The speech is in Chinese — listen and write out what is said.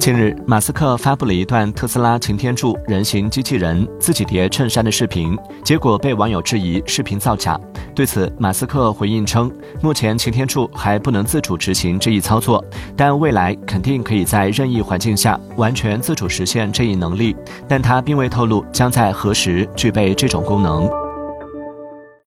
近日马斯克发布了一段特斯拉擎天柱人形机器人自己叠衬衫的视频结果被网友质疑视频造假。对此马斯克回应称目前擎天柱还不能自主执行这一操作但未来肯定可以在任意环境下完全自主实现这一能力但他并未透露将在何时具备这种功能。